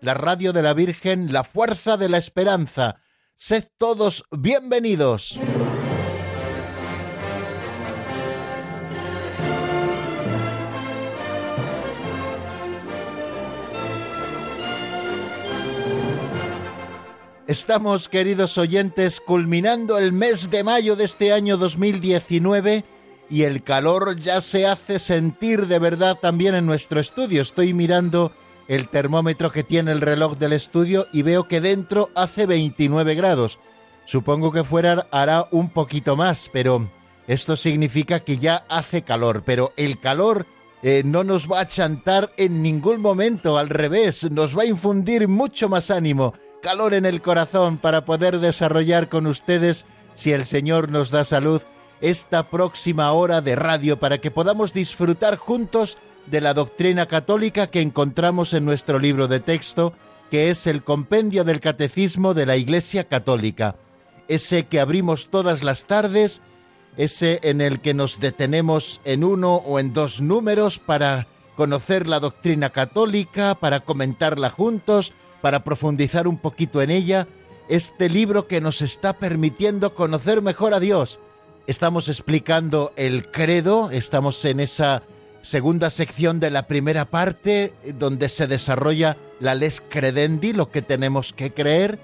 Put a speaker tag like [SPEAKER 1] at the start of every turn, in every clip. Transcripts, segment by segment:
[SPEAKER 1] la radio de la Virgen, la fuerza de la esperanza. Sed todos bienvenidos. Estamos, queridos oyentes, culminando el mes de mayo de este año 2019 y el calor ya se hace sentir de verdad también en nuestro estudio. Estoy mirando el termómetro que tiene el reloj del estudio y veo que dentro hace 29 grados. Supongo que fuera hará un poquito más, pero esto significa que ya hace calor. Pero el calor eh, no nos va a chantar en ningún momento, al revés, nos va a infundir mucho más ánimo calor en el corazón para poder desarrollar con ustedes, si el Señor nos da salud, esta próxima hora de radio para que podamos disfrutar juntos de la doctrina católica que encontramos en nuestro libro de texto, que es el compendio del Catecismo de la Iglesia Católica, ese que abrimos todas las tardes, ese en el que nos detenemos en uno o en dos números para conocer la doctrina católica, para comentarla juntos, para profundizar un poquito en ella, este libro que nos está permitiendo conocer mejor a Dios. Estamos explicando el credo, estamos en esa segunda sección de la primera parte donde se desarrolla la les credendi, lo que tenemos que creer,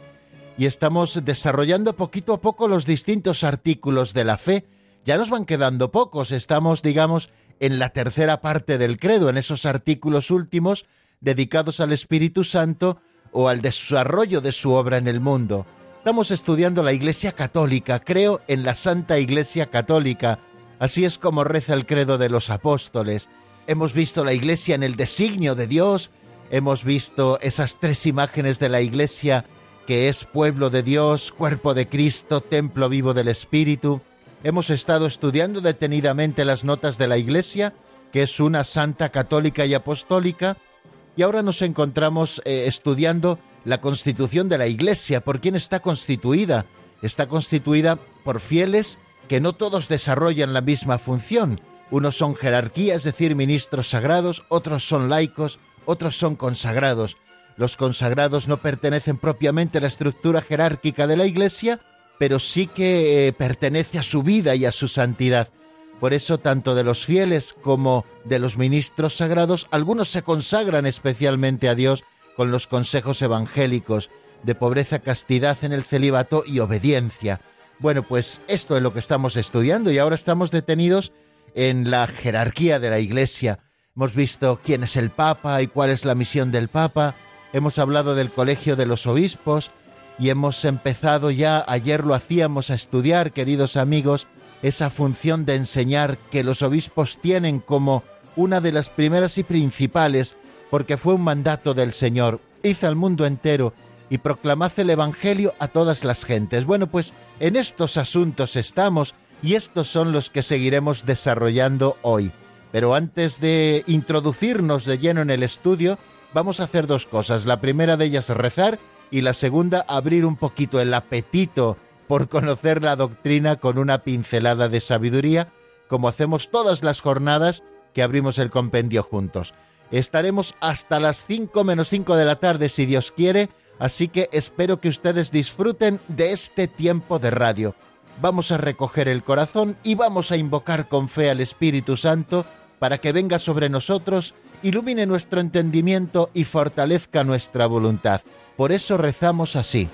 [SPEAKER 1] y estamos desarrollando poquito a poco los distintos artículos de la fe. Ya nos van quedando pocos, estamos, digamos, en la tercera parte del credo, en esos artículos últimos dedicados al Espíritu Santo, o al desarrollo de su obra en el mundo. Estamos estudiando la Iglesia Católica, creo en la Santa Iglesia Católica, así es como reza el credo de los apóstoles. Hemos visto la Iglesia en el designio de Dios, hemos visto esas tres imágenes de la Iglesia que es pueblo de Dios, cuerpo de Cristo, templo vivo del Espíritu. Hemos estado estudiando detenidamente las notas de la Iglesia, que es una santa católica y apostólica, y ahora nos encontramos eh, estudiando la constitución de la Iglesia. ¿Por quién está constituida? Está constituida por fieles que no todos desarrollan la misma función. Unos son jerarquía, es decir, ministros sagrados, otros son laicos, otros son consagrados. Los consagrados no pertenecen propiamente a la estructura jerárquica de la Iglesia, pero sí que eh, pertenece a su vida y a su santidad. Por eso, tanto de los fieles como de los ministros sagrados, algunos se consagran especialmente a Dios con los consejos evangélicos de pobreza, castidad en el celibato y obediencia. Bueno, pues esto es lo que estamos estudiando y ahora estamos detenidos en la jerarquía de la Iglesia. Hemos visto quién es el Papa y cuál es la misión del Papa. Hemos hablado del Colegio de los Obispos y hemos empezado ya, ayer lo hacíamos, a estudiar, queridos amigos, esa función de enseñar que los obispos tienen como una de las primeras y principales, porque fue un mandato del Señor, hizo al mundo entero y proclamad el Evangelio a todas las gentes. Bueno, pues en estos asuntos estamos y estos son los que seguiremos desarrollando hoy. Pero antes de introducirnos de lleno en el estudio, vamos a hacer dos cosas. La primera de ellas rezar y la segunda abrir un poquito el apetito por conocer la doctrina con una pincelada de sabiduría, como hacemos todas las jornadas que abrimos el compendio juntos. Estaremos hasta las 5 menos 5 de la tarde si Dios quiere, así que espero que ustedes disfruten de este tiempo de radio. Vamos a recoger el corazón y vamos a invocar con fe al Espíritu Santo para que venga sobre nosotros, ilumine nuestro entendimiento y fortalezca nuestra voluntad. Por eso rezamos así.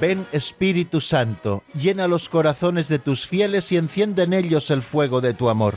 [SPEAKER 1] Ven Espíritu Santo, llena los corazones de tus fieles y enciende en ellos el fuego de tu amor.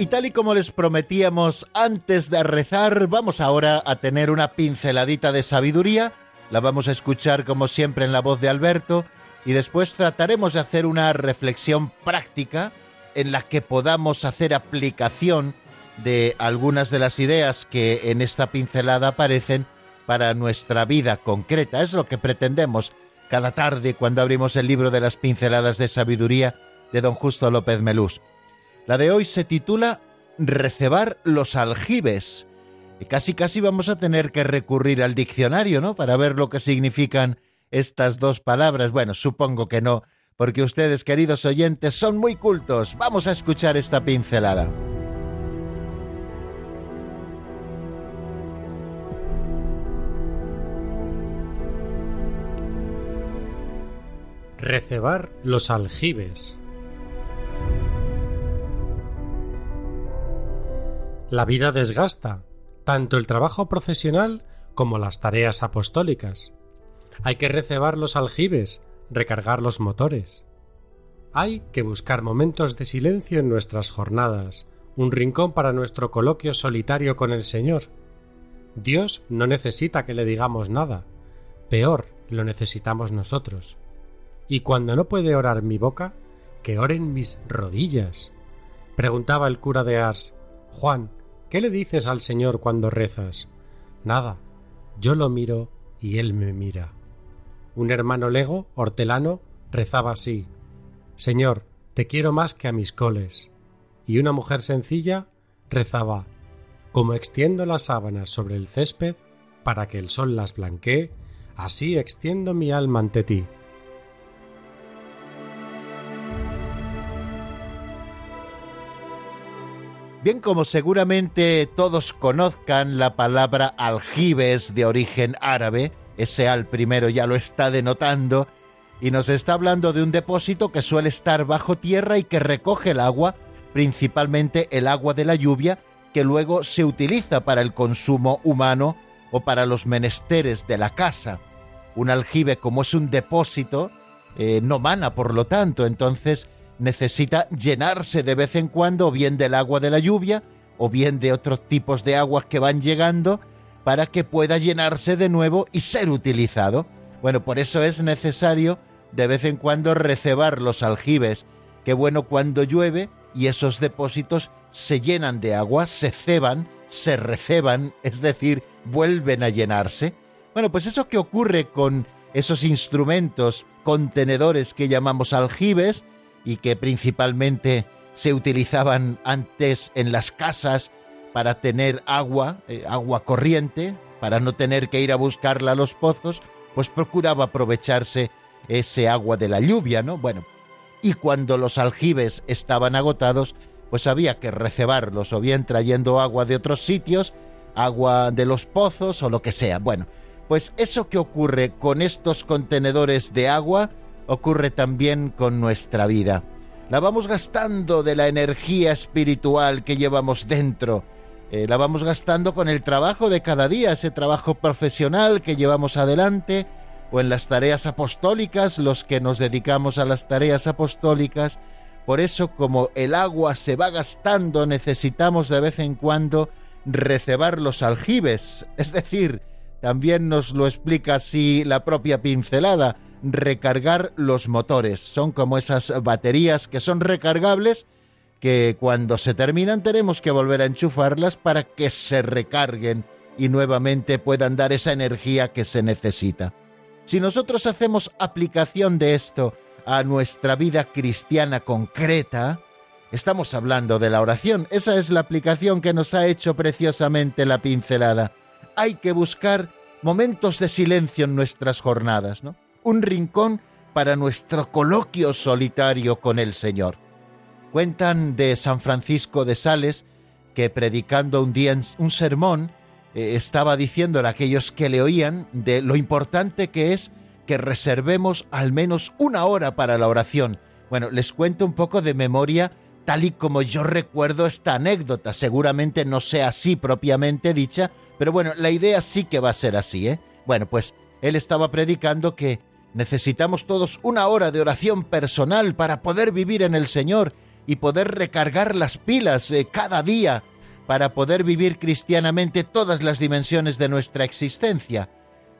[SPEAKER 1] Y tal y como les prometíamos antes de rezar, vamos ahora a tener una pinceladita de sabiduría. La vamos a escuchar como siempre en la voz de Alberto y después trataremos de hacer una reflexión práctica en la que podamos hacer aplicación de algunas de las ideas que en esta pincelada aparecen para nuestra vida concreta. Es lo que pretendemos cada tarde cuando abrimos el libro de las pinceladas de sabiduría de don Justo López Melús. La de hoy se titula Recebar los aljibes. Y casi casi vamos a tener que recurrir al diccionario, ¿no? Para ver lo que significan estas dos palabras. Bueno, supongo que no, porque ustedes, queridos oyentes, son muy cultos. Vamos a escuchar esta pincelada.
[SPEAKER 2] Recebar los aljibes. La vida desgasta, tanto el trabajo profesional como las tareas apostólicas. Hay que recebar los aljibes, recargar los motores. Hay que buscar momentos de silencio en nuestras jornadas, un rincón para nuestro coloquio solitario con el Señor. Dios no necesita que le digamos nada, peor lo necesitamos nosotros. Y cuando no puede orar mi boca, que oren mis rodillas. Preguntaba el cura de Ars, Juan, ¿Qué le dices al Señor cuando rezas? Nada. Yo lo miro y Él me mira. Un hermano lego, hortelano, rezaba así. Señor, te quiero más que a mis coles. Y una mujer sencilla rezaba, como extiendo las sábanas sobre el césped para que el sol las blanquee, así extiendo mi alma ante ti.
[SPEAKER 1] Bien, como seguramente todos conozcan la palabra aljibes de origen árabe, ese al primero ya lo está denotando, y nos está hablando de un depósito que suele estar bajo tierra y que recoge el agua, principalmente el agua de la lluvia, que luego se utiliza para el consumo humano o para los menesteres de la casa. Un aljibe, como es un depósito, eh, no mana, por lo tanto, entonces necesita llenarse de vez en cuando o bien del agua de la lluvia o bien de otros tipos de aguas que van llegando para que pueda llenarse de nuevo y ser utilizado. Bueno, por eso es necesario de vez en cuando recebar los aljibes. Qué bueno cuando llueve y esos depósitos se llenan de agua, se ceban, se receban, es decir, vuelven a llenarse. Bueno, pues eso que ocurre con esos instrumentos, contenedores que llamamos aljibes, y que principalmente se utilizaban antes en las casas para tener agua, eh, agua corriente, para no tener que ir a buscarla a los pozos, pues procuraba aprovecharse ese agua de la lluvia, ¿no? Bueno, y cuando los aljibes estaban agotados, pues había que recebarlos, o bien trayendo agua de otros sitios, agua de los pozos o lo que sea. Bueno, pues eso que ocurre con estos contenedores de agua, ocurre también con nuestra vida. La vamos gastando de la energía espiritual que llevamos dentro. Eh, la vamos gastando con el trabajo de cada día, ese trabajo profesional que llevamos adelante, o en las tareas apostólicas, los que nos dedicamos a las tareas apostólicas. Por eso, como el agua se va gastando, necesitamos de vez en cuando recebar los aljibes. Es decir, también nos lo explica así la propia pincelada recargar los motores. Son como esas baterías que son recargables que cuando se terminan tenemos que volver a enchufarlas para que se recarguen y nuevamente puedan dar esa energía que se necesita. Si nosotros hacemos aplicación de esto a nuestra vida cristiana concreta, estamos hablando de la oración. Esa es la aplicación que nos ha hecho preciosamente la pincelada. Hay que buscar momentos de silencio en nuestras jornadas, ¿no? Un rincón para nuestro coloquio solitario con el Señor. Cuentan de San Francisco de Sales que predicando un día un sermón eh, estaba diciendo a aquellos que le oían de lo importante que es que reservemos al menos una hora para la oración. Bueno, les cuento un poco de memoria tal y como yo recuerdo esta anécdota. Seguramente no sea así propiamente dicha, pero bueno, la idea sí que va a ser así, ¿eh? Bueno, pues él estaba predicando que necesitamos todos una hora de oración personal para poder vivir en el Señor y poder recargar las pilas eh, cada día para poder vivir cristianamente todas las dimensiones de nuestra existencia.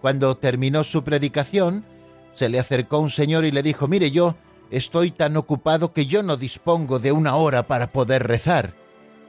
[SPEAKER 1] Cuando terminó su predicación, se le acercó un señor y le dijo, mire, yo estoy tan ocupado que yo no dispongo de una hora para poder rezar.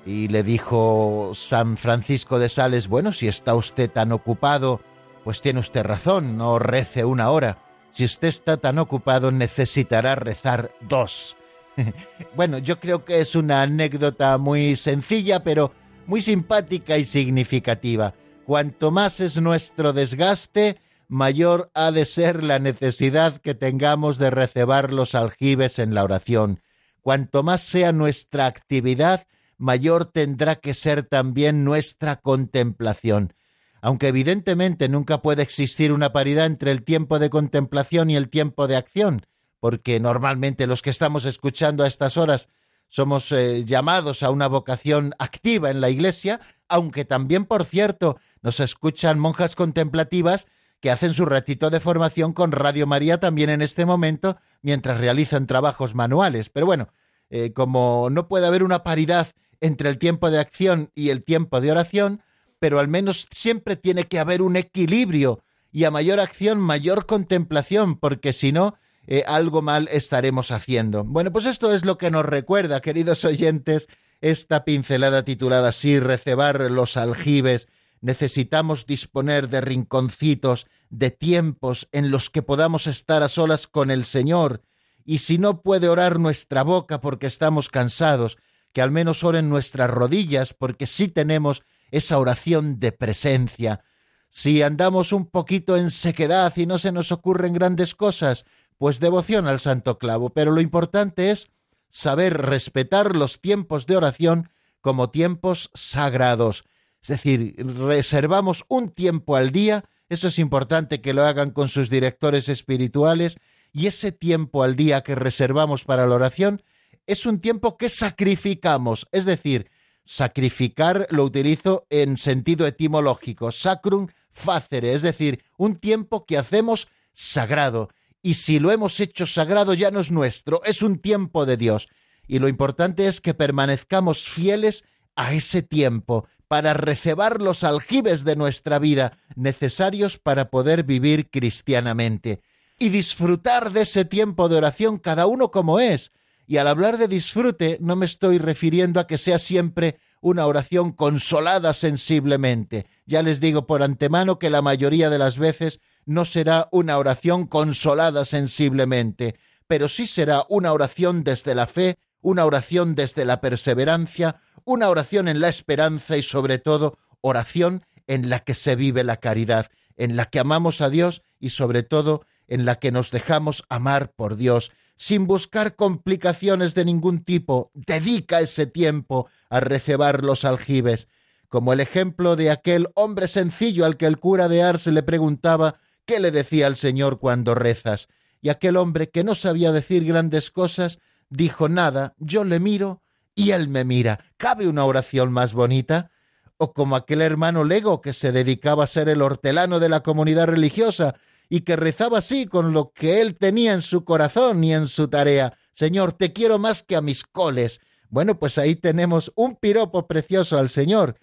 [SPEAKER 1] Y le dijo San Francisco de Sales, bueno, si está usted tan ocupado, pues tiene usted razón, no rece una hora. Si usted está tan ocupado, necesitará rezar dos. bueno, yo creo que es una anécdota muy sencilla, pero muy simpática y significativa. Cuanto más es nuestro desgaste, mayor ha de ser la necesidad que tengamos de recebar los aljibes en la oración. Cuanto más sea nuestra actividad, mayor tendrá que ser también nuestra contemplación. Aunque evidentemente nunca puede existir una paridad entre el tiempo de contemplación y el tiempo de acción, porque normalmente los que estamos escuchando a estas horas somos eh, llamados a una vocación activa en la Iglesia, aunque también, por cierto, nos escuchan monjas contemplativas que hacen su ratito de formación con Radio María también en este momento mientras realizan trabajos manuales. Pero bueno, eh, como no puede haber una paridad entre el tiempo de acción y el tiempo de oración, pero al menos siempre tiene que haber un equilibrio y a mayor acción, mayor contemplación, porque si no, eh, algo mal estaremos haciendo. Bueno, pues esto es lo que nos recuerda, queridos oyentes, esta pincelada titulada así, recebar los aljibes necesitamos disponer de rinconcitos, de tiempos en los que podamos estar a solas con el Señor, y si no puede orar nuestra boca porque estamos cansados, que al menos oren nuestras rodillas porque sí tenemos esa oración de presencia. Si andamos un poquito en sequedad y no se nos ocurren grandes cosas, pues devoción al Santo Clavo, pero lo importante es saber respetar los tiempos de oración como tiempos sagrados, es decir, reservamos un tiempo al día, eso es importante que lo hagan con sus directores espirituales, y ese tiempo al día que reservamos para la oración es un tiempo que sacrificamos, es decir, sacrificar lo utilizo en sentido etimológico, sacrum facere, es decir, un tiempo que hacemos sagrado, y si lo hemos hecho sagrado ya no es nuestro, es un tiempo de Dios, y lo importante es que permanezcamos fieles a ese tiempo, para recebar los aljibes de nuestra vida necesarios para poder vivir cristianamente y disfrutar de ese tiempo de oración cada uno como es. Y al hablar de disfrute no me estoy refiriendo a que sea siempre una oración consolada sensiblemente. Ya les digo por antemano que la mayoría de las veces no será una oración consolada sensiblemente, pero sí será una oración desde la fe, una oración desde la perseverancia, una oración en la esperanza y sobre todo oración en la que se vive la caridad, en la que amamos a Dios y sobre todo en la que nos dejamos amar por Dios, sin buscar complicaciones de ningún tipo. Dedica ese tiempo a recebar los aljibes, como el ejemplo de aquel hombre sencillo al que el cura de Ars le preguntaba qué le decía al Señor cuando rezas, y aquel hombre que no sabía decir grandes cosas, dijo nada, yo le miro y él me mira. ¿Cabe una oración más bonita? O como aquel hermano Lego que se dedicaba a ser el hortelano de la comunidad religiosa y que rezaba así con lo que él tenía en su corazón y en su tarea. Señor, te quiero más que a mis coles. Bueno, pues ahí tenemos un piropo precioso al Señor.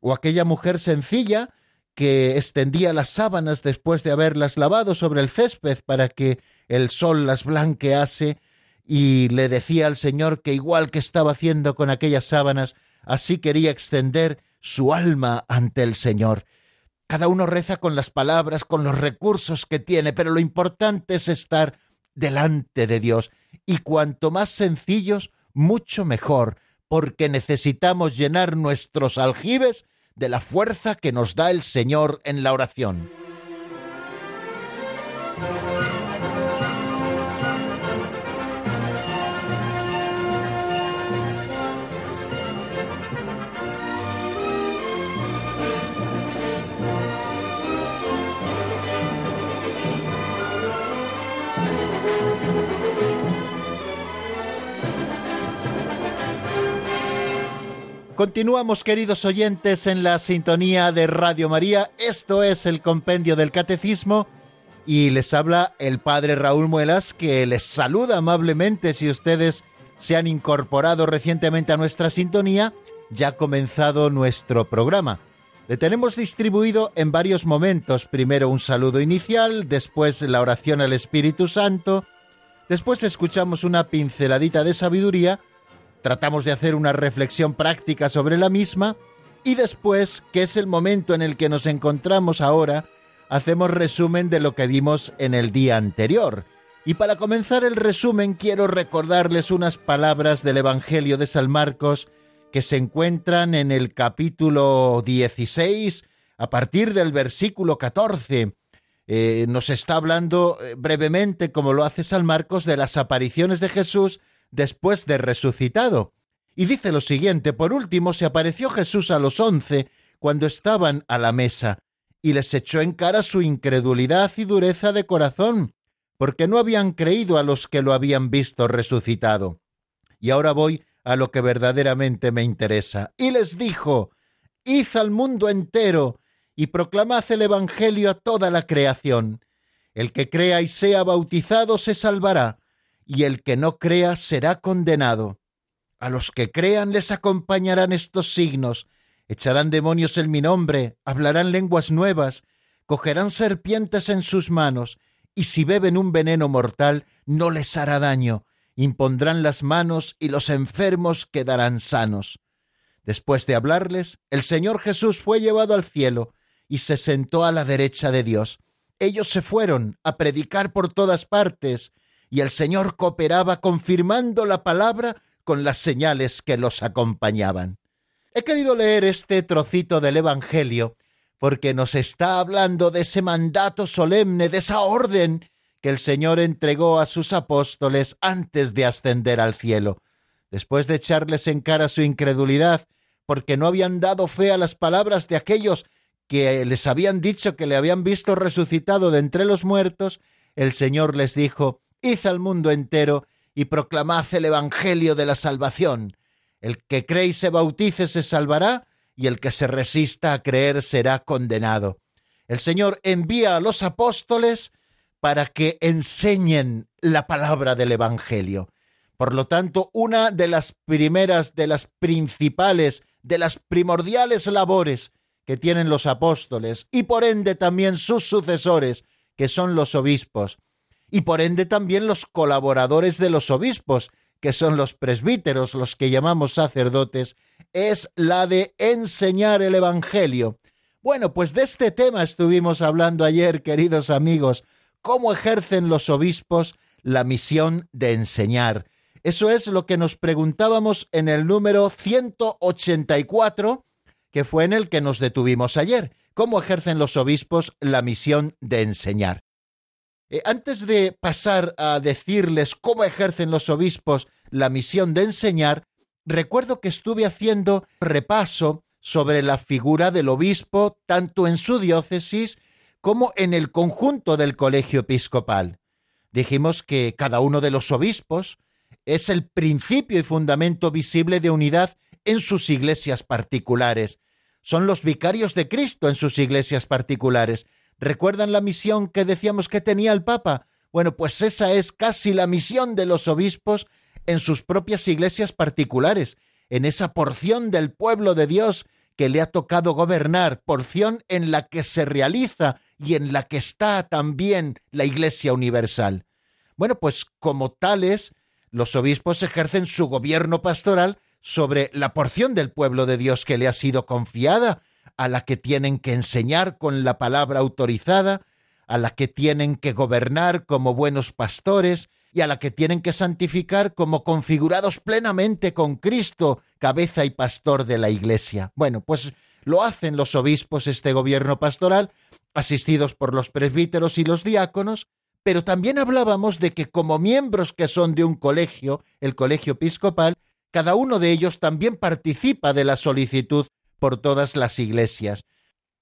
[SPEAKER 1] O aquella mujer sencilla que extendía las sábanas después de haberlas lavado sobre el césped para que el sol las blanquease y le decía al Señor que igual que estaba haciendo con aquellas sábanas, así quería extender su alma ante el Señor. Cada uno reza con las palabras, con los recursos que tiene, pero lo importante es estar delante de Dios. Y cuanto más sencillos, mucho mejor, porque necesitamos llenar nuestros aljibes de la fuerza que nos da el Señor en la oración. Continuamos, queridos oyentes, en la sintonía de Radio María. Esto es el Compendio del Catecismo y les habla el Padre Raúl Muelas, que les saluda amablemente si ustedes se han incorporado recientemente a nuestra sintonía. Ya ha comenzado nuestro programa. Le tenemos distribuido en varios momentos. Primero un saludo inicial, después la oración al Espíritu Santo, después escuchamos una pinceladita de sabiduría tratamos de hacer una reflexión práctica sobre la misma y después, que es el momento en el que nos encontramos ahora, hacemos resumen de lo que vimos en el día anterior. Y para comenzar el resumen quiero recordarles unas palabras del Evangelio de San Marcos que se encuentran en el capítulo 16 a partir del versículo 14. Eh, nos está hablando eh, brevemente, como lo hace San Marcos, de las apariciones de Jesús después de resucitado. Y dice lo siguiente, por último se apareció Jesús a los once cuando estaban a la mesa, y les echó en cara su incredulidad y dureza de corazón, porque no habían creído a los que lo habían visto resucitado. Y ahora voy a lo que verdaderamente me interesa. Y les dijo, Id al mundo entero y proclamad el Evangelio a toda la creación. El que crea y sea bautizado se salvará, y el que no crea será condenado. A los que crean les acompañarán estos signos, echarán demonios en mi nombre, hablarán lenguas nuevas, cogerán serpientes en sus manos, y si beben un veneno mortal no les hará daño, impondrán las manos y los enfermos quedarán sanos. Después de hablarles, el Señor Jesús fue llevado al cielo y se sentó a la derecha de Dios. Ellos se fueron a predicar por todas partes, y el Señor cooperaba confirmando la palabra con las señales que los acompañaban. He querido leer este trocito del Evangelio porque nos está hablando de ese mandato solemne, de esa orden que el Señor entregó a sus apóstoles antes de ascender al cielo, después de echarles en cara su incredulidad, porque no habían dado fe a las palabras de aquellos que les habían dicho que le habían visto resucitado de entre los muertos, el Señor les dijo, Id al mundo entero y proclamad el Evangelio de la salvación. El que cree y se bautice se salvará, y el que se resista a creer será condenado. El Señor envía a los apóstoles para que enseñen la palabra del Evangelio. Por lo tanto, una de las primeras, de las principales, de las primordiales labores que tienen los apóstoles y por ende también sus sucesores, que son los obispos, y por ende también los colaboradores de los obispos, que son los presbíteros, los que llamamos sacerdotes, es la de enseñar el Evangelio. Bueno, pues de este tema estuvimos hablando ayer, queridos amigos, cómo ejercen los obispos la misión de enseñar. Eso es lo que nos preguntábamos en el número 184, que fue en el que nos detuvimos ayer. ¿Cómo ejercen los obispos la misión de enseñar? Eh, antes de pasar a decirles cómo ejercen los obispos la misión de enseñar, recuerdo que estuve haciendo repaso sobre la figura del obispo tanto en su diócesis como en el conjunto del colegio episcopal. Dijimos que cada uno de los obispos es el principio y fundamento visible de unidad en sus iglesias particulares. Son los vicarios de Cristo en sus iglesias particulares, ¿Recuerdan la misión que decíamos que tenía el Papa? Bueno, pues esa es casi la misión de los obispos en sus propias iglesias particulares, en esa porción del pueblo de Dios que le ha tocado gobernar, porción en la que se realiza y en la que está también la Iglesia Universal. Bueno, pues como tales, los obispos ejercen su gobierno pastoral sobre la porción del pueblo de Dios que le ha sido confiada a la que tienen que enseñar con la palabra autorizada, a la que tienen que gobernar como buenos pastores y a la que tienen que santificar como configurados plenamente con Cristo, cabeza y pastor de la Iglesia. Bueno, pues lo hacen los obispos este gobierno pastoral, asistidos por los presbíteros y los diáconos, pero también hablábamos de que como miembros que son de un colegio, el colegio episcopal, cada uno de ellos también participa de la solicitud por todas las iglesias.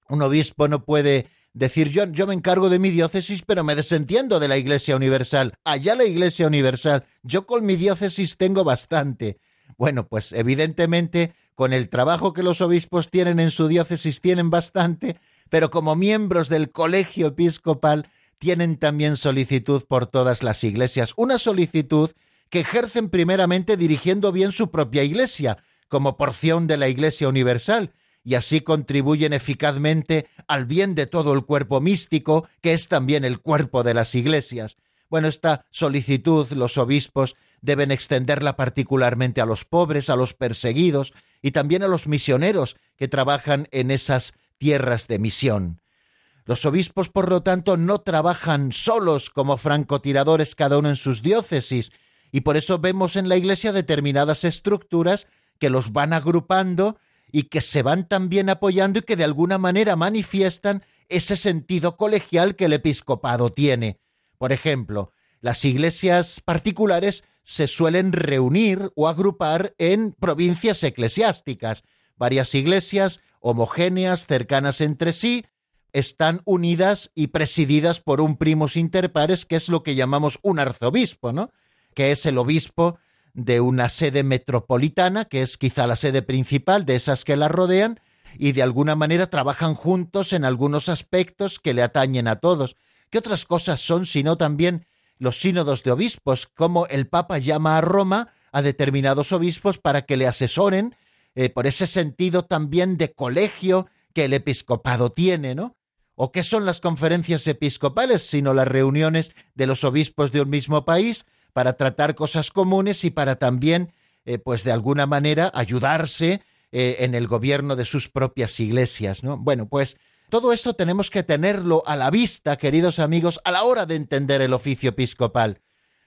[SPEAKER 1] Un obispo no puede decir yo, yo me encargo de mi diócesis, pero me desentiendo de la Iglesia Universal. Allá la Iglesia Universal. Yo con mi diócesis tengo bastante. Bueno, pues evidentemente con el trabajo que los obispos tienen en su diócesis tienen bastante, pero como miembros del colegio episcopal tienen también solicitud por todas las iglesias, una solicitud que ejercen primeramente dirigiendo bien su propia iglesia, como porción de la Iglesia Universal, y así contribuyen eficazmente al bien de todo el cuerpo místico, que es también el cuerpo de las iglesias. Bueno, esta solicitud los obispos deben extenderla particularmente a los pobres, a los perseguidos y también a los misioneros que trabajan en esas tierras de misión. Los obispos, por lo tanto, no trabajan solos como francotiradores cada uno en sus diócesis, y por eso vemos en la Iglesia determinadas estructuras que los van agrupando y que se van también apoyando y que de alguna manera manifiestan ese sentido colegial que el episcopado tiene. Por ejemplo, las iglesias particulares se suelen reunir o agrupar en provincias eclesiásticas. Varias iglesias homogéneas, cercanas entre sí, están unidas y presididas por un primus inter pares, que es lo que llamamos un arzobispo, ¿no? Que es el obispo de una sede metropolitana, que es quizá la sede principal de esas que la rodean, y de alguna manera trabajan juntos en algunos aspectos que le atañen a todos. ¿Qué otras cosas son sino también los sínodos de obispos, como el Papa llama a Roma a determinados obispos para que le asesoren eh, por ese sentido también de colegio que el episcopado tiene, ¿no? ¿O qué son las conferencias episcopales sino las reuniones de los obispos de un mismo país para tratar cosas comunes y para también, eh, pues de alguna manera, ayudarse eh, en el gobierno de sus propias iglesias, ¿no? Bueno, pues todo esto tenemos que tenerlo a la vista, queridos amigos, a la hora de entender el oficio episcopal.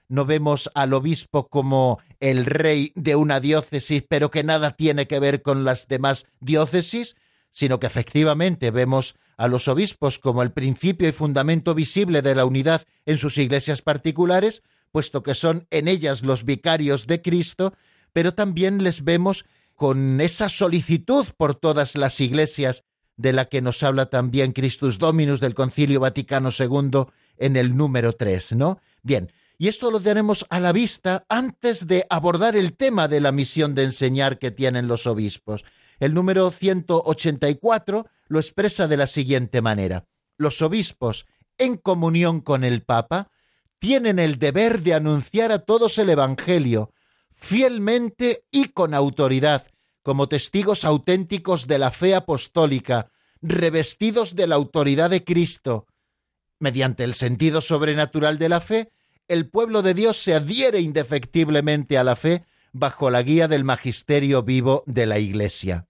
[SPEAKER 1] No vemos al obispo como el rey de una diócesis, pero que nada tiene que ver con las demás diócesis, sino que efectivamente vemos a los obispos como el principio y fundamento visible de la unidad en sus iglesias particulares, puesto que son en ellas los vicarios de Cristo, pero también les vemos con esa solicitud por todas las iglesias de la que nos habla también Christus Dominus del Concilio Vaticano II en el número 3, ¿no? Bien, y esto lo tenemos a la vista antes de abordar el tema de la misión de enseñar que tienen los obispos. El número 184 lo expresa de la siguiente manera. Los obispos, en comunión con el Papa, tienen el deber de anunciar a todos el Evangelio, fielmente y con autoridad, como testigos auténticos de la fe apostólica, revestidos de la autoridad de Cristo. Mediante el sentido sobrenatural de la fe, el pueblo de Dios se adhiere indefectiblemente a la fe bajo la guía del magisterio vivo de la Iglesia.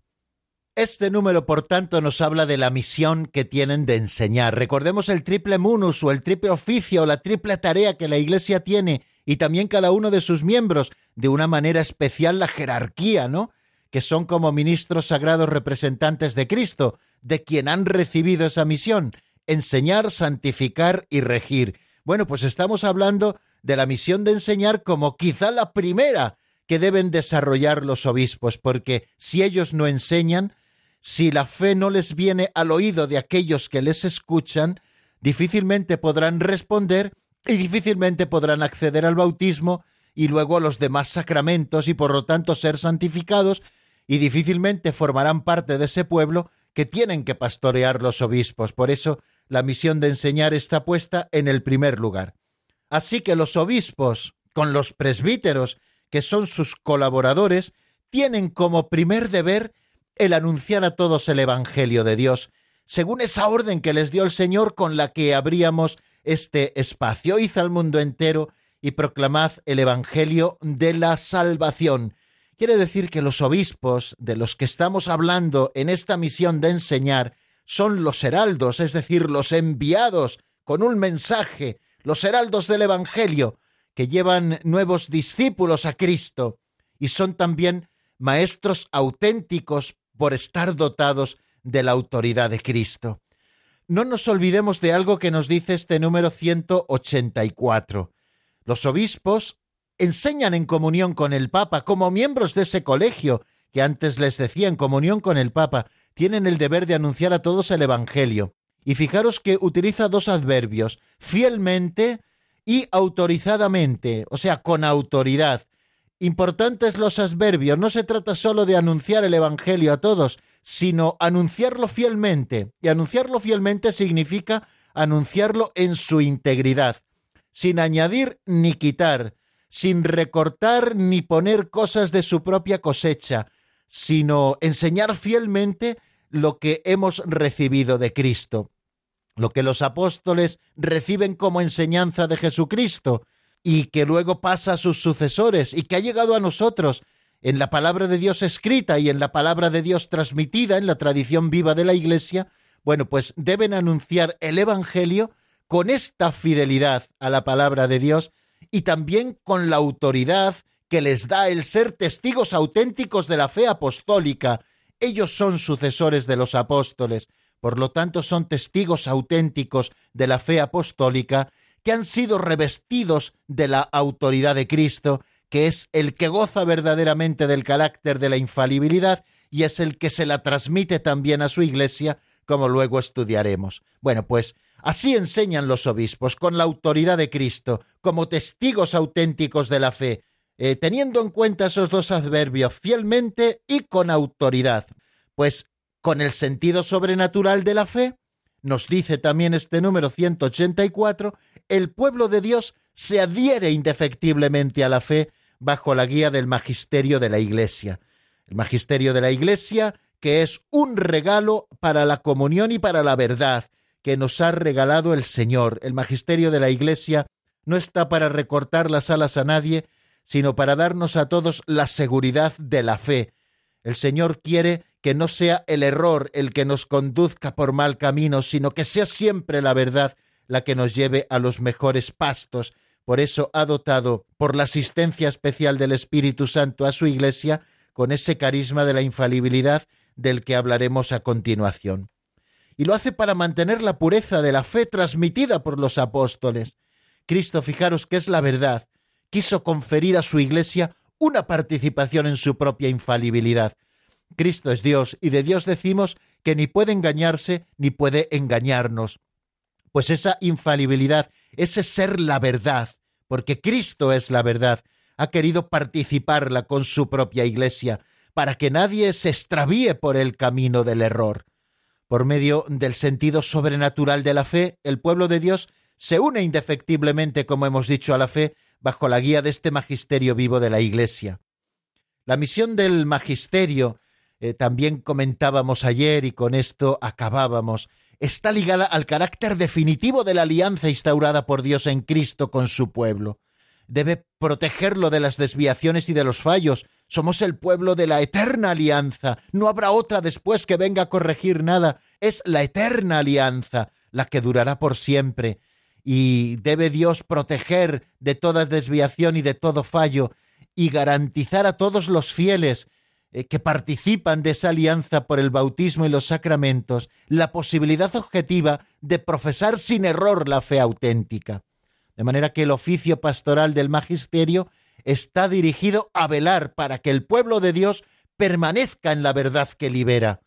[SPEAKER 1] Este número, por tanto, nos habla de la misión que tienen de enseñar. Recordemos el triple munus o el triple oficio o la triple tarea que la Iglesia tiene y también cada uno de sus miembros, de una manera especial la jerarquía, ¿no? Que son como ministros sagrados representantes de Cristo, de quien han recibido esa misión, enseñar, santificar y regir. Bueno, pues estamos hablando de la misión de enseñar como quizá la primera que deben desarrollar los obispos, porque si ellos no enseñan, si la fe no les viene al oído de aquellos que les escuchan, difícilmente podrán responder y difícilmente podrán acceder al bautismo y luego a los demás sacramentos y por lo tanto ser santificados y difícilmente formarán parte de ese pueblo que tienen que pastorear los obispos. Por eso la misión de enseñar está puesta en el primer lugar. Así que los obispos, con los presbíteros, que son sus colaboradores, tienen como primer deber el anunciar a todos el Evangelio de Dios, según esa orden que les dio el Señor con la que abríamos este espacio. Id al mundo entero y proclamad el Evangelio de la salvación. Quiere decir que los obispos de los que estamos hablando en esta misión de enseñar son los heraldos, es decir, los enviados con un mensaje, los heraldos del Evangelio, que llevan nuevos discípulos a Cristo y son también maestros auténticos por estar dotados de la autoridad de Cristo. No nos olvidemos de algo que nos dice este número 184. Los obispos enseñan en comunión con el Papa, como miembros de ese colegio que antes les decía en comunión con el Papa, tienen el deber de anunciar a todos el Evangelio. Y fijaros que utiliza dos adverbios, fielmente y autorizadamente, o sea, con autoridad. Importantes los adverbios. No se trata solo de anunciar el Evangelio a todos, sino anunciarlo fielmente. Y anunciarlo fielmente significa anunciarlo en su integridad, sin añadir ni quitar, sin recortar ni poner cosas de su propia cosecha, sino enseñar fielmente lo que hemos recibido de Cristo, lo que los apóstoles reciben como enseñanza de Jesucristo y que luego pasa a sus sucesores y que ha llegado a nosotros en la palabra de Dios escrita y en la palabra de Dios transmitida en la tradición viva de la Iglesia, bueno, pues deben anunciar el Evangelio con esta fidelidad a la palabra de Dios y también con la autoridad que les da el ser testigos auténticos de la fe apostólica. Ellos son sucesores de los apóstoles, por lo tanto son testigos auténticos de la fe apostólica que han sido revestidos de la autoridad de Cristo, que es el que goza verdaderamente del carácter de la infalibilidad y es el que se la transmite también a su iglesia como luego estudiaremos. Bueno, pues así enseñan los obispos, con la autoridad de Cristo, como testigos auténticos de la fe, eh, teniendo en cuenta esos dos adverbios, fielmente y con autoridad. Pues con el sentido sobrenatural de la fe, nos dice también este número 184, el pueblo de Dios se adhiere indefectiblemente a la fe bajo la guía del magisterio de la Iglesia. El magisterio de la Iglesia que es un regalo para la comunión y para la verdad que nos ha regalado el Señor. El magisterio de la Iglesia no está para recortar las alas a nadie, sino para darnos a todos la seguridad de la fe. El Señor quiere que no sea el error el que nos conduzca por mal camino, sino que sea siempre la verdad la que nos lleve a los mejores pastos. Por eso ha dotado, por la asistencia especial del Espíritu Santo a su Iglesia, con ese carisma de la infalibilidad del que hablaremos a continuación. Y lo hace para mantener la pureza de la fe transmitida por los apóstoles. Cristo, fijaros que es la verdad, quiso conferir a su Iglesia una participación en su propia infalibilidad. Cristo es Dios y de Dios decimos que ni puede engañarse ni puede engañarnos. Pues esa infalibilidad, ese ser la verdad, porque Cristo es la verdad, ha querido participarla con su propia Iglesia, para que nadie se extravíe por el camino del error. Por medio del sentido sobrenatural de la fe, el pueblo de Dios se une indefectiblemente, como hemos dicho, a la fe bajo la guía de este magisterio vivo de la Iglesia. La misión del magisterio, eh, también comentábamos ayer y con esto acabábamos, está ligada al carácter definitivo de la alianza instaurada por Dios en Cristo con su pueblo debe protegerlo de las desviaciones y de los fallos. Somos el pueblo de la eterna alianza. No habrá otra después que venga a corregir nada. Es la eterna alianza, la que durará por siempre. Y debe Dios proteger de toda desviación y de todo fallo y garantizar a todos los fieles eh, que participan de esa alianza por el bautismo y los sacramentos la posibilidad objetiva de profesar sin error la fe auténtica. De manera que el oficio pastoral del magisterio está dirigido a velar para que el pueblo de Dios permanezca en la verdad que libera.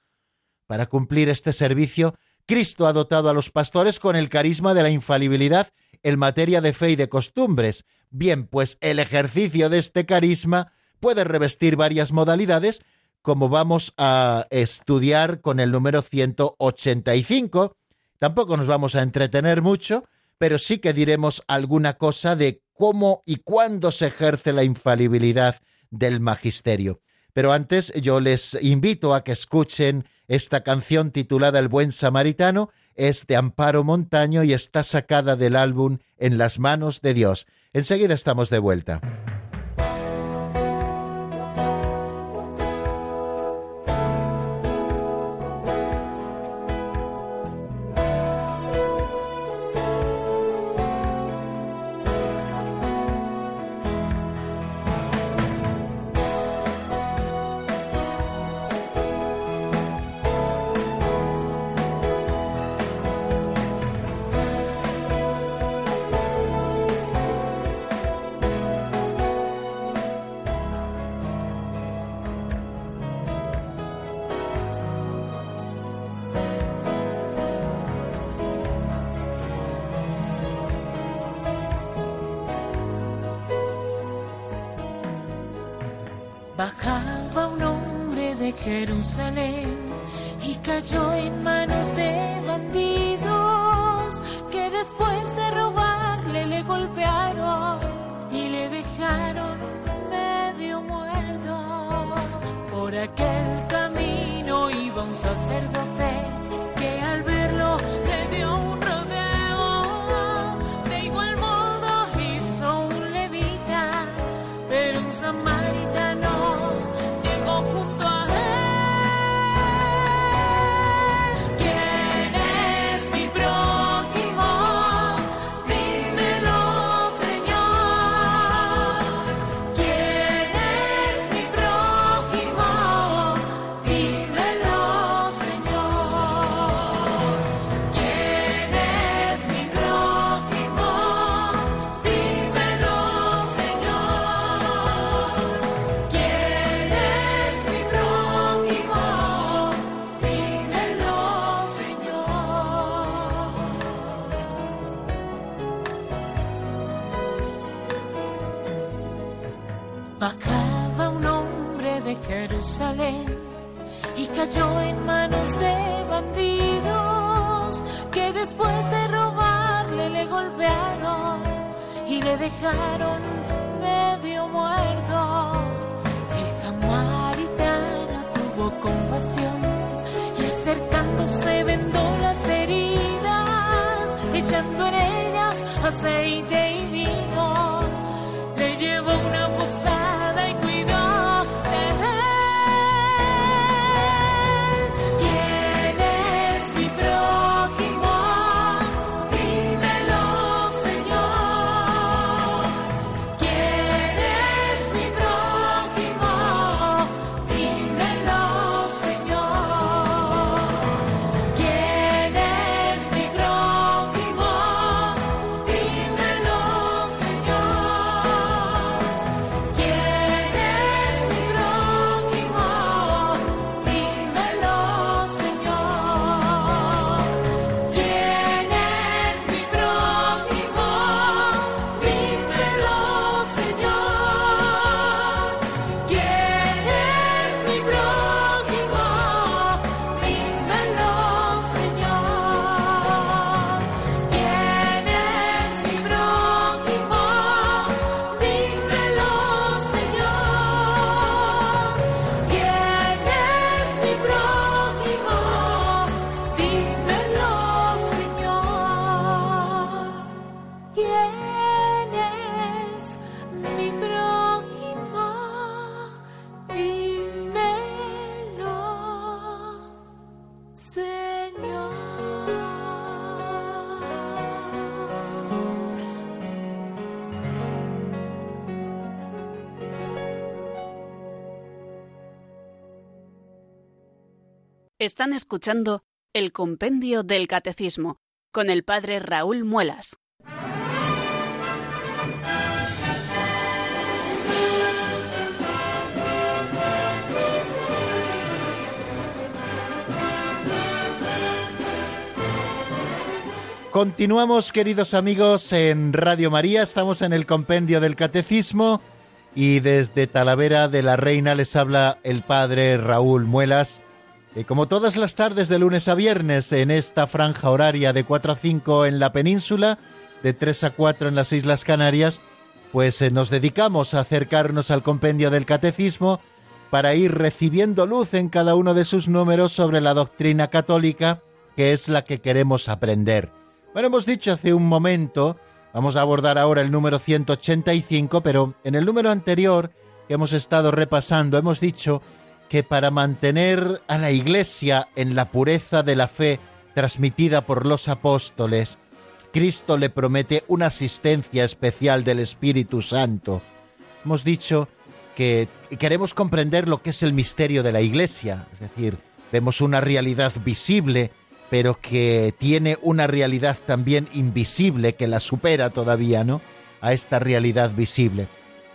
[SPEAKER 1] Para cumplir este servicio, Cristo ha dotado a los pastores con el carisma de la infalibilidad en materia de fe y de costumbres. Bien, pues el ejercicio de este carisma puede revestir varias modalidades, como vamos a estudiar con el número 185. Tampoco nos vamos a entretener mucho, pero sí que diremos alguna cosa de cómo y cuándo se ejerce la infalibilidad del magisterio. Pero antes yo les invito a que escuchen esta canción titulada El buen samaritano, es de Amparo Montaño y está sacada del álbum En las manos de Dios. Enseguida estamos de vuelta.
[SPEAKER 3] Bajaba un hombre de Jerusalén y cayó en manos de bandidos
[SPEAKER 4] Están escuchando el Compendio del Catecismo con el Padre Raúl Muelas.
[SPEAKER 1] Continuamos, queridos amigos, en Radio María. Estamos en el compendio del Catecismo y desde Talavera de la Reina les habla el padre Raúl Muelas. Como todas las tardes de lunes a viernes en esta franja horaria de 4 a 5 en la península, de 3 a 4 en las Islas Canarias, pues eh, nos dedicamos a acercarnos al compendio del Catecismo para ir recibiendo luz en cada uno de sus números sobre la doctrina católica, que es la que queremos aprender. Bueno, hemos dicho hace un momento, vamos a abordar ahora el número 185, pero en el número anterior que hemos estado repasando hemos dicho que para mantener a la Iglesia en la pureza de la fe transmitida por los apóstoles, Cristo le promete una asistencia especial del Espíritu Santo. Hemos dicho que queremos comprender lo que es el misterio de la Iglesia, es decir, vemos una realidad visible, pero que tiene una realidad también invisible que la supera todavía, ¿no? A esta realidad visible.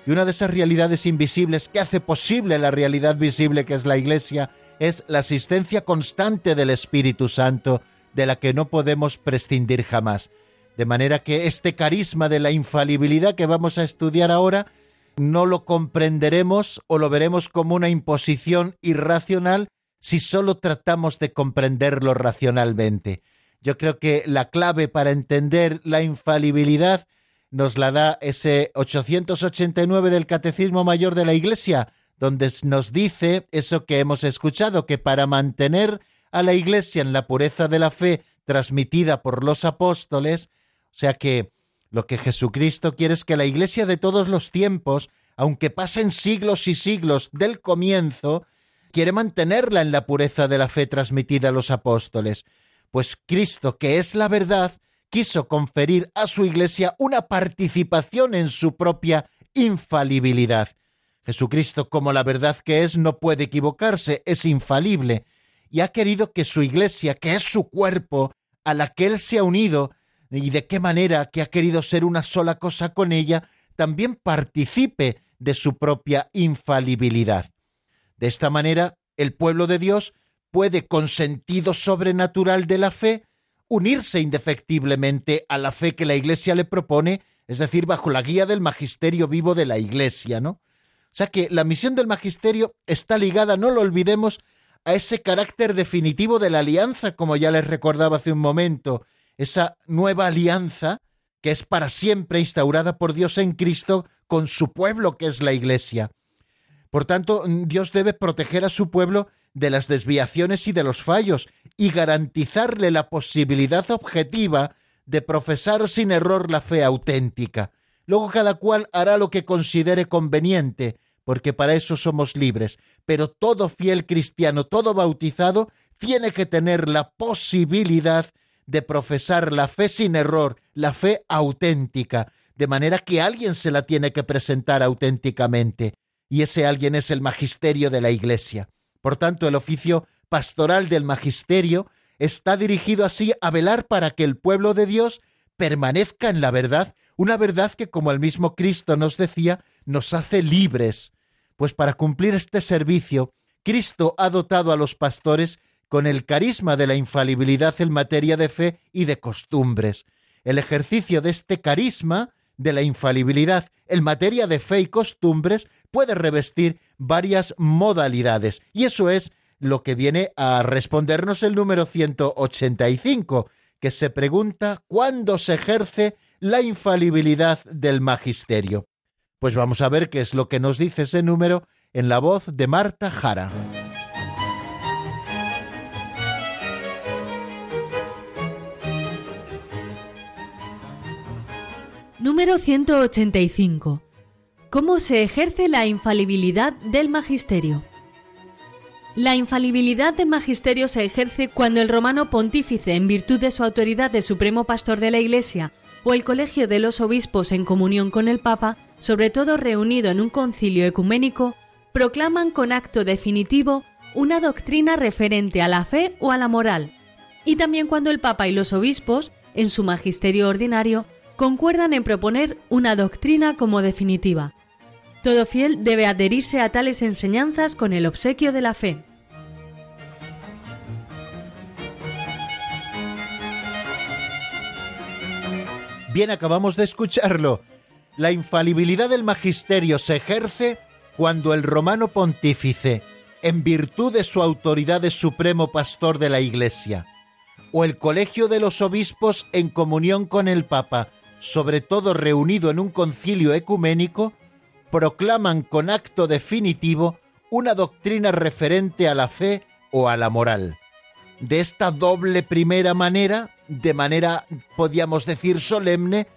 [SPEAKER 1] Y una de esas realidades invisibles que hace posible la realidad visible que es la Iglesia es la asistencia constante del Espíritu Santo, de la que no podemos prescindir jamás. De manera que este carisma de la infalibilidad que vamos a estudiar ahora no lo comprenderemos o lo veremos como una imposición irracional si solo tratamos de comprenderlo racionalmente. Yo creo que la clave para entender la infalibilidad nos la da ese 889 del Catecismo Mayor de la Iglesia, donde nos dice eso que hemos escuchado, que para mantener a la Iglesia en la pureza de la fe transmitida por los apóstoles, o sea que lo que Jesucristo quiere es que la Iglesia de todos los tiempos, aunque pasen siglos y siglos del comienzo, quiere mantenerla en la pureza de la fe transmitida a los apóstoles. Pues Cristo, que es la verdad, quiso conferir a su Iglesia una participación en su propia infalibilidad. Jesucristo, como la verdad que es, no puede equivocarse, es infalible, y ha querido que su Iglesia, que es su cuerpo, a la que Él se ha unido, y de qué manera que ha querido ser una sola cosa con ella, también participe de su propia infalibilidad. De esta manera, el pueblo de Dios puede, con sentido sobrenatural de la fe, unirse indefectiblemente a la fe que la Iglesia le propone, es decir, bajo la guía del magisterio vivo de la Iglesia, ¿no? O sea que la misión del magisterio está ligada, no lo olvidemos, a ese carácter definitivo de la alianza, como ya les recordaba hace un momento, esa nueva alianza que es para siempre instaurada por Dios en Cristo con su pueblo que es la Iglesia. Por tanto, Dios debe proteger a su pueblo de las desviaciones y de los fallos y garantizarle la posibilidad objetiva de profesar sin error la fe auténtica. Luego cada cual hará lo que considere conveniente, porque para eso somos libres. Pero todo fiel cristiano, todo bautizado, tiene que tener la posibilidad de profesar la fe sin error, la fe auténtica, de manera que alguien se la tiene que presentar auténticamente, y ese alguien es el magisterio de la Iglesia. Por tanto, el oficio pastoral del magisterio está dirigido así a velar para que el pueblo de Dios permanezca en la verdad, una verdad que, como el mismo Cristo nos decía, nos hace libres. Pues para cumplir este servicio, Cristo ha dotado a los pastores con el carisma de la infalibilidad en materia de fe y de costumbres. El ejercicio de este carisma de la infalibilidad en materia de fe y costumbres puede revestir varias modalidades. Y eso es lo que viene a respondernos el número 185, que se pregunta cuándo se ejerce la infalibilidad del magisterio. Pues vamos a ver qué es lo que nos dice ese número en la voz de Marta Jara.
[SPEAKER 5] Número 185. ¿Cómo se ejerce la infalibilidad del magisterio? La infalibilidad del magisterio se ejerce cuando el romano pontífice, en virtud de su autoridad de supremo pastor de la Iglesia, o el colegio de los obispos en comunión con el Papa, sobre todo reunido en un concilio ecuménico, proclaman con acto definitivo una doctrina referente a la fe o a la moral, y también cuando el Papa y los obispos, en su magisterio ordinario, concuerdan en proponer una doctrina como definitiva. Todo fiel debe adherirse a tales enseñanzas con el obsequio de la fe.
[SPEAKER 1] Bien, acabamos de escucharlo. La infalibilidad del magisterio se ejerce cuando el romano pontífice, en virtud de su autoridad de supremo pastor de la Iglesia, o el colegio de los obispos en comunión con el Papa, sobre todo reunido en un concilio ecuménico, proclaman con acto definitivo una doctrina referente a la fe o a la moral. De esta doble primera manera, de manera, podríamos decir, solemne,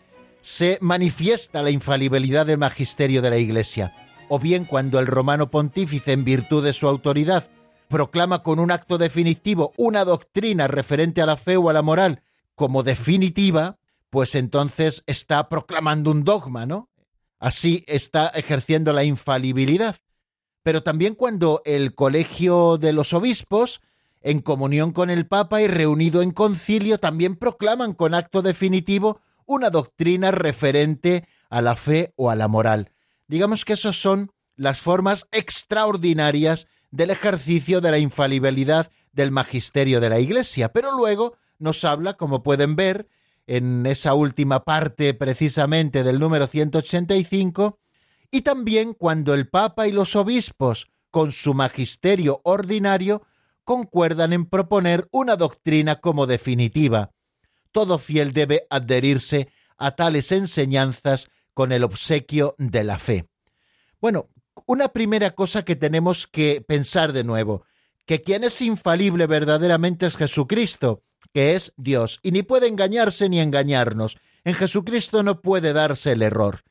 [SPEAKER 1] se manifiesta la infalibilidad del magisterio de la Iglesia, o bien cuando el romano pontífice, en virtud de su autoridad, proclama con un acto definitivo una doctrina referente a la fe o a la moral como definitiva, pues entonces está proclamando un dogma, ¿no? Así está ejerciendo la infalibilidad. Pero también cuando el colegio de los obispos, en comunión con el Papa y reunido en concilio, también proclaman con acto definitivo una doctrina referente a la fe o a la moral. Digamos que esos son las formas extraordinarias del ejercicio de la infalibilidad del magisterio de la Iglesia. Pero luego nos habla, como pueden ver, en esa última parte precisamente del número 185, y también cuando el Papa y los obispos, con su magisterio ordinario, concuerdan en proponer una doctrina como definitiva. Todo fiel debe adherirse a tales enseñanzas con el obsequio de la fe. Bueno, una primera cosa que tenemos que pensar de nuevo, que quien es infalible verdaderamente es Jesucristo, que es Dios, y ni puede engañarse ni engañarnos. En Jesucristo no puede darse el error.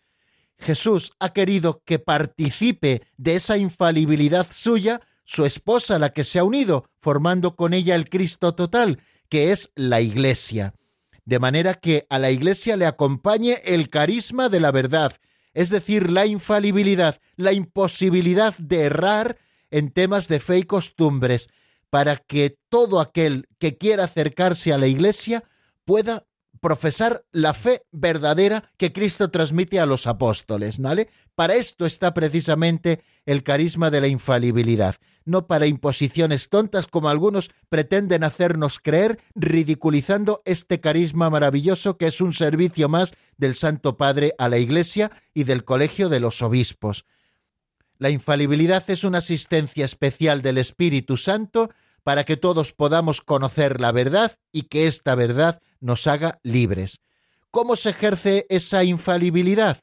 [SPEAKER 1] Jesús ha querido que participe de esa infalibilidad suya su esposa, la que se ha unido, formando con ella el Cristo total, que es la Iglesia. De manera que a la Iglesia le acompañe el carisma de la verdad, es decir, la infalibilidad, la imposibilidad de errar en temas de fe y costumbres, para que todo aquel que quiera acercarse a la Iglesia pueda profesar la fe verdadera que Cristo transmite a los apóstoles, ¿vale? Para esto está precisamente el carisma de la infalibilidad, no para imposiciones tontas como algunos pretenden hacernos creer, ridiculizando este carisma maravilloso que es un servicio más del Santo Padre a la Iglesia y del Colegio de los Obispos. La infalibilidad es una asistencia especial del Espíritu Santo para que todos podamos conocer la verdad y que esta verdad nos haga libres. ¿Cómo se ejerce esa infalibilidad?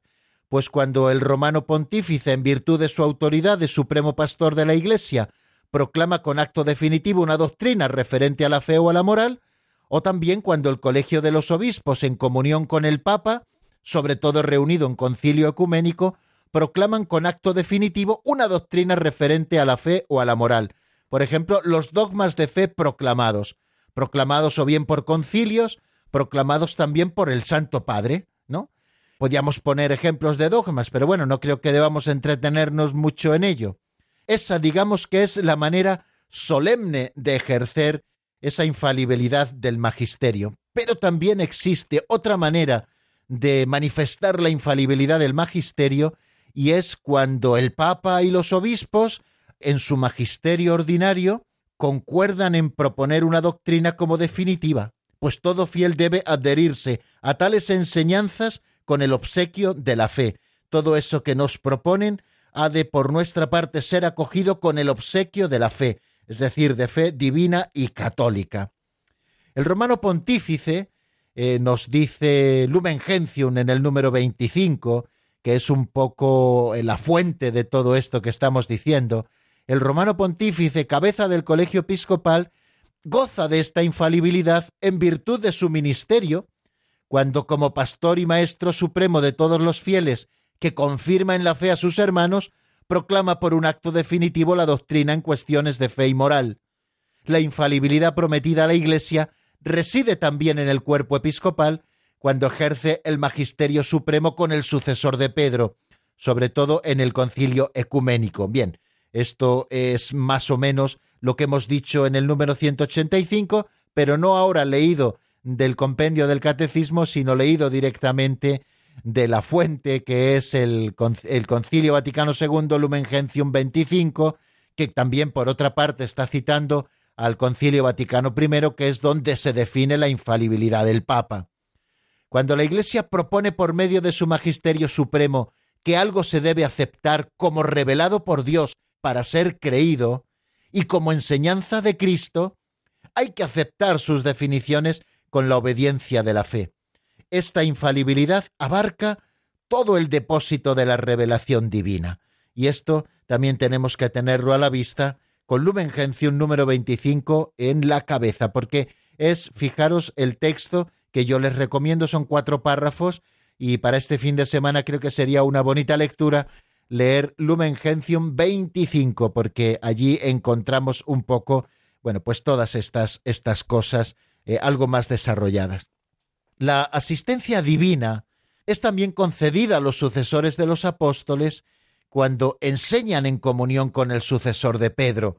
[SPEAKER 1] Pues cuando el romano pontífice, en virtud de su autoridad de supremo pastor de la Iglesia, proclama con acto definitivo una doctrina referente a la fe o a la moral, o también cuando el colegio de los obispos, en comunión con el Papa, sobre todo reunido en concilio ecuménico, proclaman con acto definitivo una doctrina referente a la fe o a la moral, por ejemplo, los dogmas de fe proclamados, proclamados o bien por concilios, proclamados también por el Santo Padre, ¿no? Podríamos poner ejemplos de dogmas, pero bueno, no creo que debamos entretenernos mucho en ello. Esa, digamos que es la manera solemne de ejercer esa infalibilidad del magisterio. Pero también existe otra manera de manifestar la infalibilidad del magisterio y es cuando el Papa y los obispos en su magisterio ordinario concuerdan en proponer una doctrina como definitiva, pues todo fiel debe adherirse a tales enseñanzas con el obsequio de la fe. Todo eso que nos proponen ha de por nuestra parte ser acogido con el obsequio de la fe, es decir, de fe divina y católica. El romano pontífice eh, nos dice Lumen Gentium en el número 25, que es un poco eh, la fuente de todo esto que estamos diciendo, el romano pontífice, cabeza del colegio episcopal, goza de esta infalibilidad en virtud de su ministerio, cuando como pastor y maestro supremo de todos los fieles, que confirma en la fe a sus hermanos, proclama por un acto definitivo la doctrina en cuestiones de fe y moral. La infalibilidad prometida a la Iglesia reside también en el cuerpo episcopal cuando ejerce el magisterio supremo con el sucesor de Pedro, sobre todo en el concilio ecuménico. Bien, esto es más o menos lo que hemos dicho en el número 185, pero no ahora leído del compendio del catecismo, sino leído directamente de la fuente que es el, Concilio Vaticano II Lumen Gentium 25, que también por otra parte está citando al Concilio Vaticano I, que es donde se define la infalibilidad del Papa. Cuando la Iglesia propone por medio de su Magisterio Supremo que algo se debe aceptar como revelado por Dios para ser creído y como enseñanza de Cristo, hay que aceptar sus definiciones con la obediencia de la fe. Esta infalibilidad abarca todo el depósito de la revelación divina, y esto también tenemos que tenerlo a la vista con Lumen Gentium número 25 en la cabeza, porque es, fijaros, el texto que yo les recomiendo, son cuatro párrafos, y para este fin de semana creo que sería una bonita lectura leer Lumen Gentium 25, porque allí encontramos un poco, bueno, pues todas estas, estas cosas eh, algo más desarrolladas. La asistencia divina es también concedida a los sucesores de los apóstoles cuando enseñan en comunión con el sucesor de Pedro,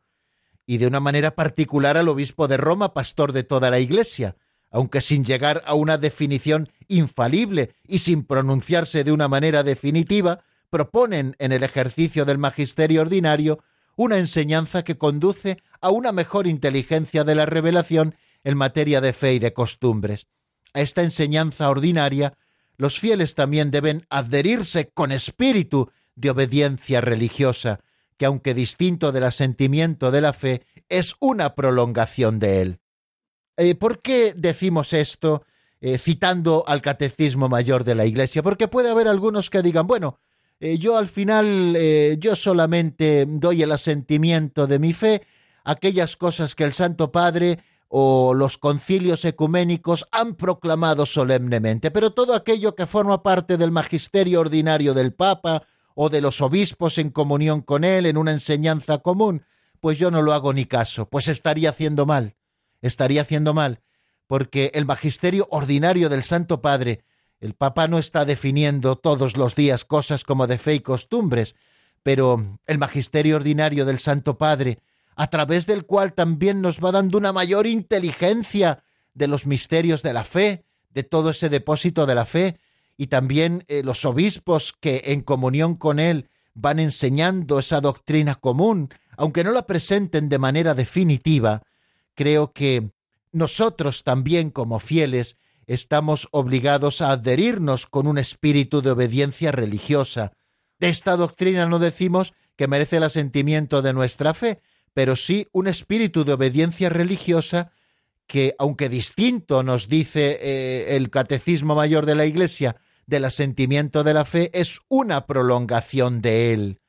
[SPEAKER 1] y de una manera particular al obispo de Roma, pastor de toda la Iglesia, aunque sin llegar a una definición infalible y sin pronunciarse de una manera definitiva, proponen en el ejercicio del magisterio ordinario una enseñanza que conduce a una mejor inteligencia de la revelación en materia de fe y de costumbres. A esta enseñanza ordinaria los fieles también deben adherirse con espíritu de obediencia religiosa, que aunque distinto del asentimiento de la fe, es una prolongación de él. Eh, ¿Por qué decimos esto eh, citando al Catecismo Mayor de la Iglesia? Porque puede haber algunos que digan, bueno, eh, yo al final, yo solamente doy el asentimiento de mi fe, aquellas cosas que el Santo Padre o los concilios ecuménicos han proclamado solemnemente, pero todo aquello que forma parte del magisterio ordinario del Papa o de los obispos en comunión con él en una enseñanza común, pues yo no lo hago ni caso, pues estaría haciendo mal, estaría haciendo mal, porque el magisterio ordinario del Santo Padre, el Papa no está definiendo todos los días cosas como de fe y costumbres, pero el magisterio ordinario del Santo Padre, a través del cual también nos va dando una mayor inteligencia de los misterios de la fe, de todo ese depósito de la fe, y también eh, los obispos que en comunión con él van enseñando esa doctrina común, aunque no la presenten de manera definitiva, creo que nosotros también como fieles estamos obligados a adherirnos con un espíritu de obediencia religiosa. De esta doctrina no decimos que merece el asentimiento de nuestra fe, pero sí un espíritu de obediencia religiosa que, aunque distinto nos dice eh, el Catecismo Mayor de la Iglesia del asentimiento de la fe, es una prolongación de él.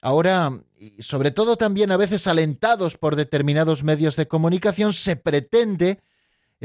[SPEAKER 1] Ahora, sobre todo también a veces alentados por determinados medios de comunicación, se pretende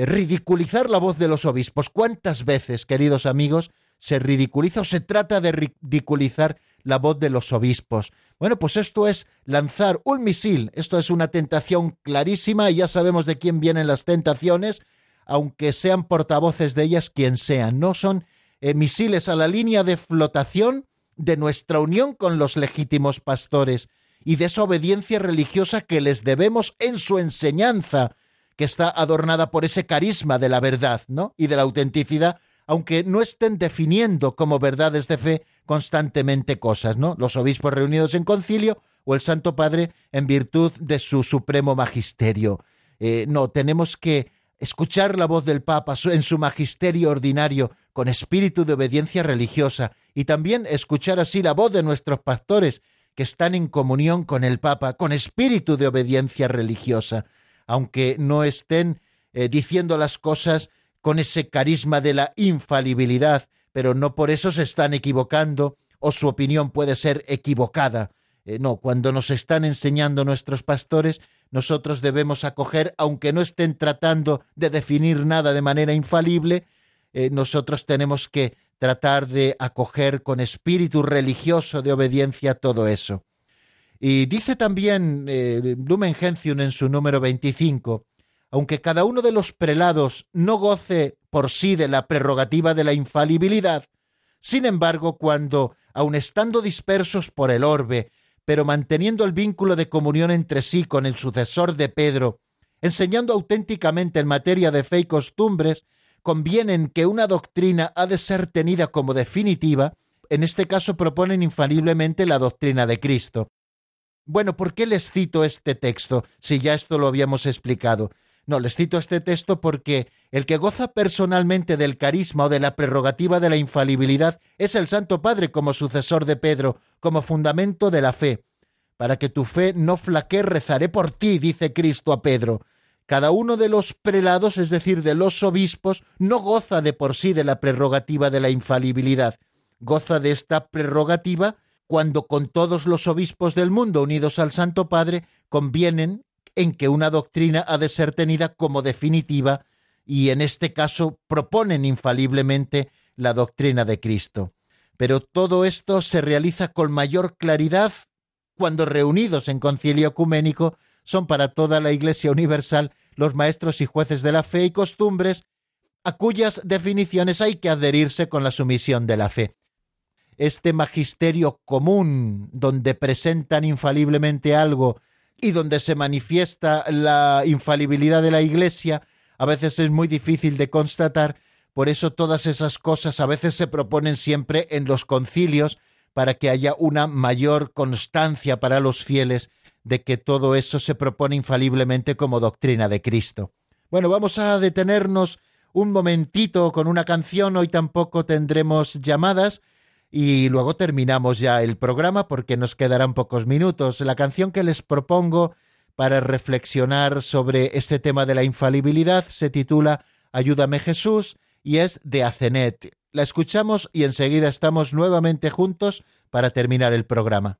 [SPEAKER 1] ridiculizar la voz de los obispos. ¿Cuántas veces, queridos amigos, se ridiculiza o se trata de ridiculizar la voz de los obispos. Bueno, pues esto es lanzar un misil, esto es una tentación clarísima y ya sabemos de quién vienen las tentaciones, aunque sean portavoces de ellas quien sean, no son eh, misiles a la línea de flotación de nuestra unión con los legítimos pastores y de esa obediencia religiosa que les debemos en su enseñanza, que está adornada por ese carisma de la verdad, ¿no? y de la autenticidad aunque no estén definiendo como verdades de fe constantemente cosas, ¿no? Los obispos reunidos en concilio o el Santo Padre en virtud de su supremo magisterio. Eh, no, tenemos que escuchar la voz del Papa en su magisterio ordinario con espíritu de obediencia religiosa y también escuchar así la voz de nuestros pastores que están en comunión con el Papa con espíritu de obediencia religiosa, aunque no estén eh, diciendo las cosas con ese carisma de la infalibilidad, pero no por eso se están equivocando o su opinión puede ser equivocada. Eh, no, cuando nos están enseñando nuestros pastores, nosotros debemos acoger, aunque no estén tratando de definir nada de manera infalible, eh, nosotros tenemos que tratar de acoger con espíritu religioso de obediencia todo eso. Y dice también eh, Lumen Gentium en su número 25, aunque cada uno de los prelados no goce por sí de la prerrogativa de la infalibilidad, sin embargo, cuando, aun estando dispersos por el orbe, pero manteniendo el vínculo de comunión entre sí con el sucesor de Pedro, enseñando auténticamente en materia de fe y costumbres, convienen que una doctrina ha de ser tenida como definitiva, en este caso proponen infaliblemente la doctrina de Cristo. Bueno, ¿por qué les cito este texto si ya esto lo habíamos explicado? No, les cito este texto porque el que goza personalmente del carisma o de la prerrogativa de la infalibilidad es el Santo Padre como sucesor de Pedro, como fundamento de la fe. Para que tu fe no flaquee, rezaré por ti, dice Cristo a Pedro. Cada uno de los prelados, es decir, de los obispos, no goza de por sí de la prerrogativa de la infalibilidad. Goza de esta prerrogativa cuando con todos los obispos del mundo unidos al Santo Padre convienen en que una doctrina ha de ser tenida como definitiva y en este caso proponen infaliblemente la doctrina de Cristo. Pero todo esto se realiza con mayor claridad cuando reunidos en concilio ecuménico son para toda la Iglesia universal los maestros y jueces de la fe y costumbres, a cuyas definiciones hay que adherirse con la sumisión de la fe. Este magisterio común, donde presentan infaliblemente algo y donde se manifiesta la infalibilidad de la Iglesia, a veces es muy difícil de constatar, por eso todas esas cosas a veces se proponen siempre en los concilios para que haya una mayor constancia para los fieles de que todo eso se propone infaliblemente como doctrina de Cristo. Bueno, vamos a detenernos un momentito con una canción, hoy tampoco tendremos llamadas,
[SPEAKER 6] y luego terminamos ya el programa porque nos quedarán pocos minutos. La canción que les propongo para reflexionar sobre este tema de la infalibilidad se titula Ayúdame Jesús y es de Acenet. La escuchamos y enseguida estamos nuevamente juntos para terminar el programa.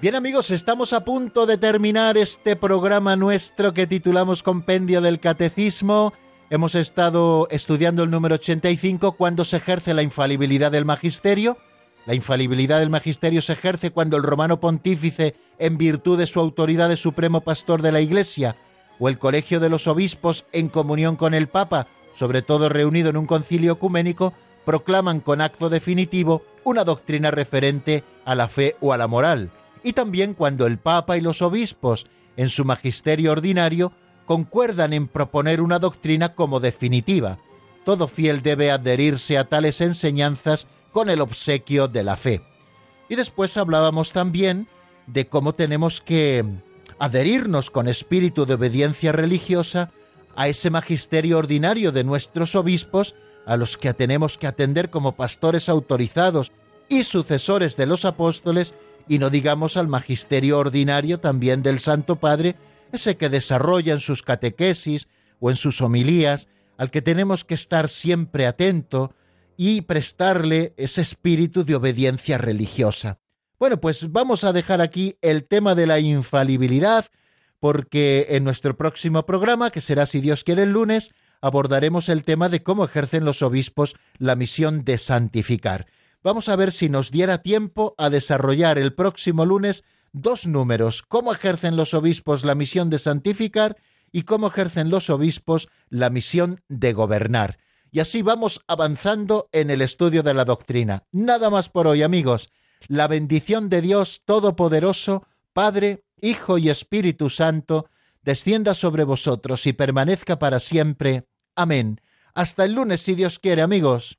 [SPEAKER 6] Bien amigos, estamos a punto de terminar este programa nuestro que titulamos Compendio del Catecismo. Hemos estado estudiando el número 85 cuando se ejerce la infalibilidad del magisterio. La infalibilidad del magisterio se ejerce cuando el romano pontífice, en virtud de su autoridad de supremo pastor de la Iglesia, o el colegio de los obispos, en comunión con el Papa, sobre todo reunido en un concilio ecuménico, proclaman con acto definitivo una doctrina referente a la fe o a la moral y también cuando el Papa y los obispos, en su magisterio ordinario, concuerdan en proponer una doctrina como definitiva. Todo fiel debe adherirse a tales enseñanzas con el obsequio de la fe. Y después hablábamos también de cómo tenemos que adherirnos con espíritu de obediencia religiosa a ese magisterio ordinario de nuestros obispos, a los que tenemos que atender como pastores autorizados y sucesores de los apóstoles, y no digamos al magisterio ordinario también del Santo Padre, ese que desarrolla en sus catequesis o en sus homilías, al que tenemos que estar siempre atento
[SPEAKER 1] y prestarle ese espíritu de obediencia religiosa. Bueno, pues vamos a dejar aquí el tema de la infalibilidad, porque en nuestro próximo programa, que será si Dios quiere el lunes, abordaremos el tema de cómo ejercen los obispos la misión de santificar. Vamos a ver si nos diera tiempo a desarrollar el próximo lunes dos números, cómo ejercen los obispos la misión de santificar y cómo ejercen los obispos la misión de gobernar. Y así vamos avanzando en el estudio de la doctrina. Nada más por hoy, amigos la bendición de Dios Todopoderoso, Padre, Hijo y Espíritu Santo, descienda sobre vosotros y permanezca para siempre. Amén. Hasta el lunes, si Dios quiere, amigos.